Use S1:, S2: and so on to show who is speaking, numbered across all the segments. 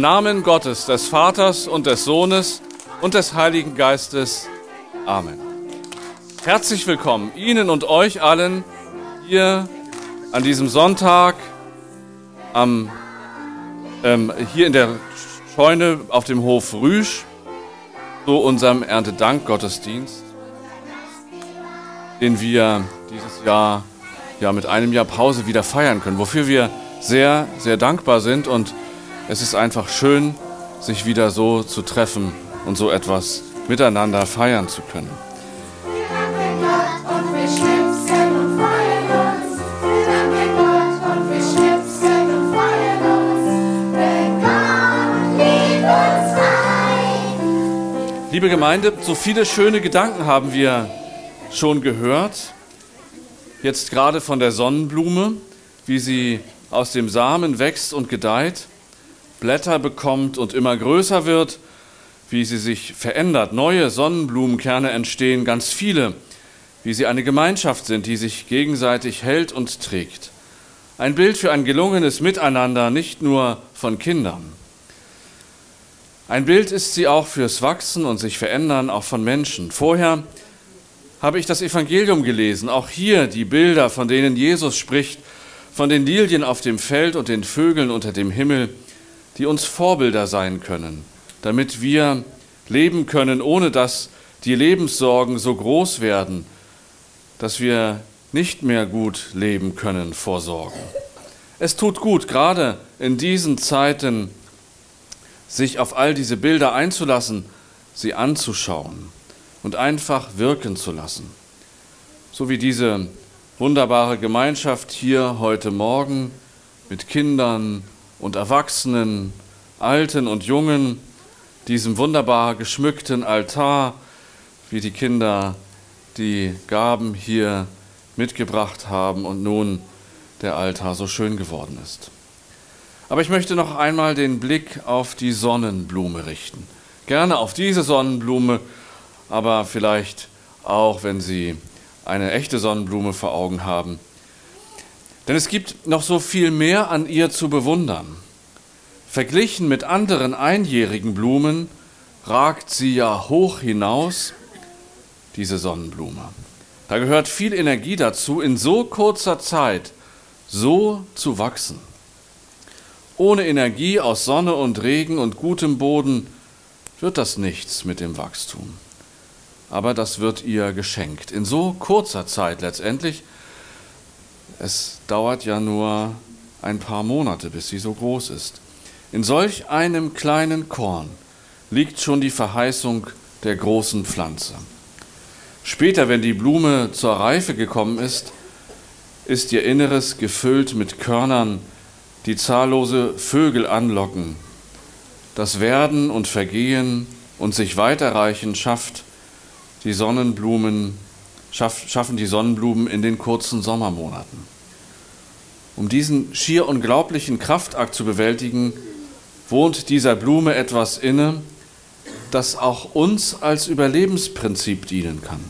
S1: Namen Gottes, des Vaters und des Sohnes und des Heiligen Geistes. Amen. Herzlich willkommen Ihnen und euch allen hier an diesem Sonntag am, ähm, hier in der Scheune auf dem Hof Rüsch zu unserem Erntedank-Gottesdienst, den wir dieses Jahr ja mit einem Jahr Pause wieder feiern können, wofür wir sehr, sehr dankbar sind und es ist einfach schön, sich wieder so zu treffen und so etwas miteinander feiern zu können. Liebe Gemeinde, so viele schöne Gedanken haben wir schon gehört. Jetzt gerade von der Sonnenblume, wie sie aus dem Samen wächst und gedeiht. Blätter bekommt und immer größer wird, wie sie sich verändert. Neue Sonnenblumenkerne entstehen, ganz viele, wie sie eine Gemeinschaft sind, die sich gegenseitig hält und trägt. Ein Bild für ein gelungenes Miteinander, nicht nur von Kindern. Ein Bild ist sie auch fürs Wachsen und sich verändern, auch von Menschen. Vorher habe ich das Evangelium gelesen, auch hier die Bilder, von denen Jesus spricht, von den Lilien auf dem Feld und den Vögeln unter dem Himmel, die uns Vorbilder sein können, damit wir leben können, ohne dass die Lebenssorgen so groß werden, dass wir nicht mehr gut leben können vor Sorgen. Es tut gut, gerade in diesen Zeiten, sich auf all diese Bilder einzulassen, sie anzuschauen und einfach wirken zu lassen. So wie diese wunderbare Gemeinschaft hier heute Morgen mit Kindern, und Erwachsenen, Alten und Jungen, diesem wunderbar geschmückten Altar, wie die Kinder die Gaben hier mitgebracht haben und nun der Altar so schön geworden ist. Aber ich möchte noch einmal den Blick auf die Sonnenblume richten. Gerne auf diese Sonnenblume, aber vielleicht auch, wenn Sie eine echte Sonnenblume vor Augen haben, denn es gibt noch so viel mehr an ihr zu bewundern. Verglichen mit anderen einjährigen Blumen ragt sie ja hoch hinaus, diese Sonnenblume. Da gehört viel Energie dazu, in so kurzer Zeit so zu wachsen. Ohne Energie aus Sonne und Regen und gutem Boden wird das nichts mit dem Wachstum. Aber das wird ihr geschenkt. In so kurzer Zeit letztendlich es dauert ja nur ein paar Monate, bis sie so groß ist. In solch einem kleinen Korn liegt schon die Verheißung der großen Pflanze. Später, wenn die Blume zur Reife gekommen ist, ist ihr Inneres gefüllt mit Körnern, die zahllose Vögel anlocken. Das Werden und Vergehen und sich weiterreichen schafft die Sonnenblumen schaffen die Sonnenblumen in den kurzen Sommermonaten. Um diesen schier unglaublichen Kraftakt zu bewältigen, wohnt dieser Blume etwas inne, das auch uns als Überlebensprinzip dienen kann.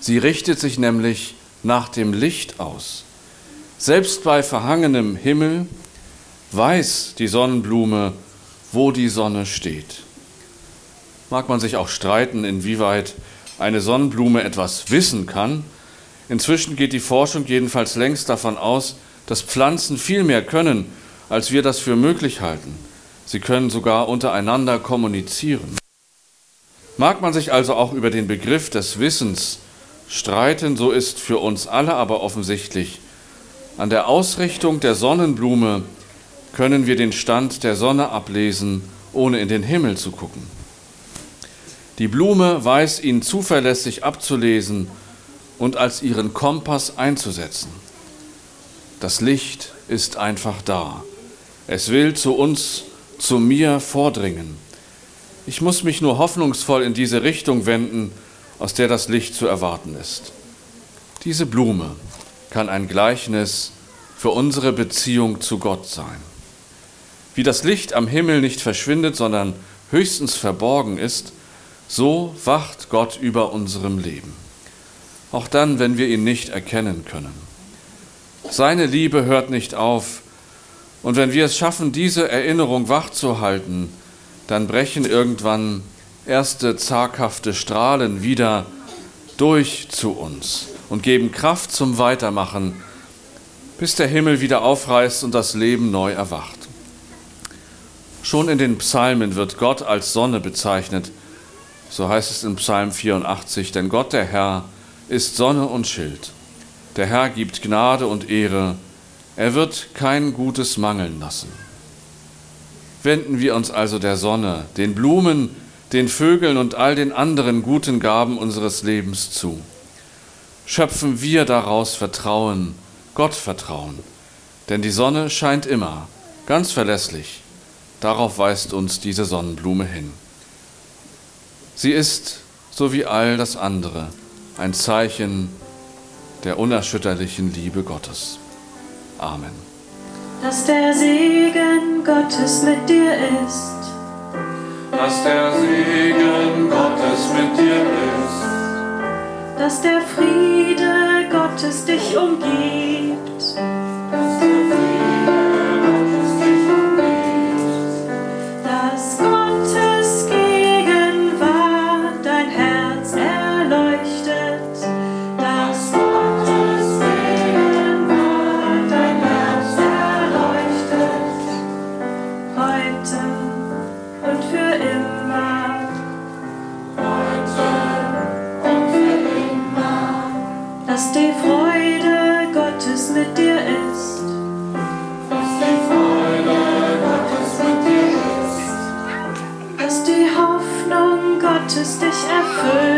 S1: Sie richtet sich nämlich nach dem Licht aus. Selbst bei verhangenem Himmel weiß die Sonnenblume, wo die Sonne steht. Mag man sich auch streiten, inwieweit eine Sonnenblume etwas wissen kann. Inzwischen geht die Forschung jedenfalls längst davon aus, dass Pflanzen viel mehr können, als wir das für möglich halten. Sie können sogar untereinander kommunizieren. Mag man sich also auch über den Begriff des Wissens streiten, so ist für uns alle aber offensichtlich, an der Ausrichtung der Sonnenblume können wir den Stand der Sonne ablesen, ohne in den Himmel zu gucken. Die Blume weiß ihn zuverlässig abzulesen und als ihren Kompass einzusetzen. Das Licht ist einfach da. Es will zu uns, zu mir vordringen. Ich muss mich nur hoffnungsvoll in diese Richtung wenden, aus der das Licht zu erwarten ist. Diese Blume kann ein Gleichnis für unsere Beziehung zu Gott sein. Wie das Licht am Himmel nicht verschwindet, sondern höchstens verborgen ist, so wacht Gott über unserem Leben. Auch dann, wenn wir ihn nicht erkennen können. Seine Liebe hört nicht auf, Und wenn wir es schaffen, diese Erinnerung wachzuhalten, dann brechen irgendwann erste zaghafte Strahlen wieder durch zu uns und geben Kraft zum Weitermachen, bis der Himmel wieder aufreißt und das Leben neu erwacht. Schon in den Psalmen wird Gott als Sonne bezeichnet. So heißt es in Psalm 84, denn Gott der Herr ist Sonne und Schild. Der Herr gibt Gnade und Ehre, er wird kein Gutes mangeln lassen. Wenden wir uns also der Sonne, den Blumen, den Vögeln und all den anderen guten Gaben unseres Lebens zu. Schöpfen wir daraus Vertrauen, Gottvertrauen, denn die Sonne scheint immer, ganz verlässlich Darauf weist uns diese Sonnenblume hin. Sie ist, so wie all das andere, ein Zeichen der unerschütterlichen Liebe Gottes. Amen.
S2: Dass der Segen Gottes mit dir ist.
S1: Dass der Segen Gottes mit dir ist.
S2: Dass der Friede Gottes dich umgibt. heute und für immer. Heute und für immer. Dass die
S1: Freude
S2: Gottes mit dir ist. Dass die
S1: Freude Gottes mit dir ist.
S2: Dass die Hoffnung Gottes dich erfüllt.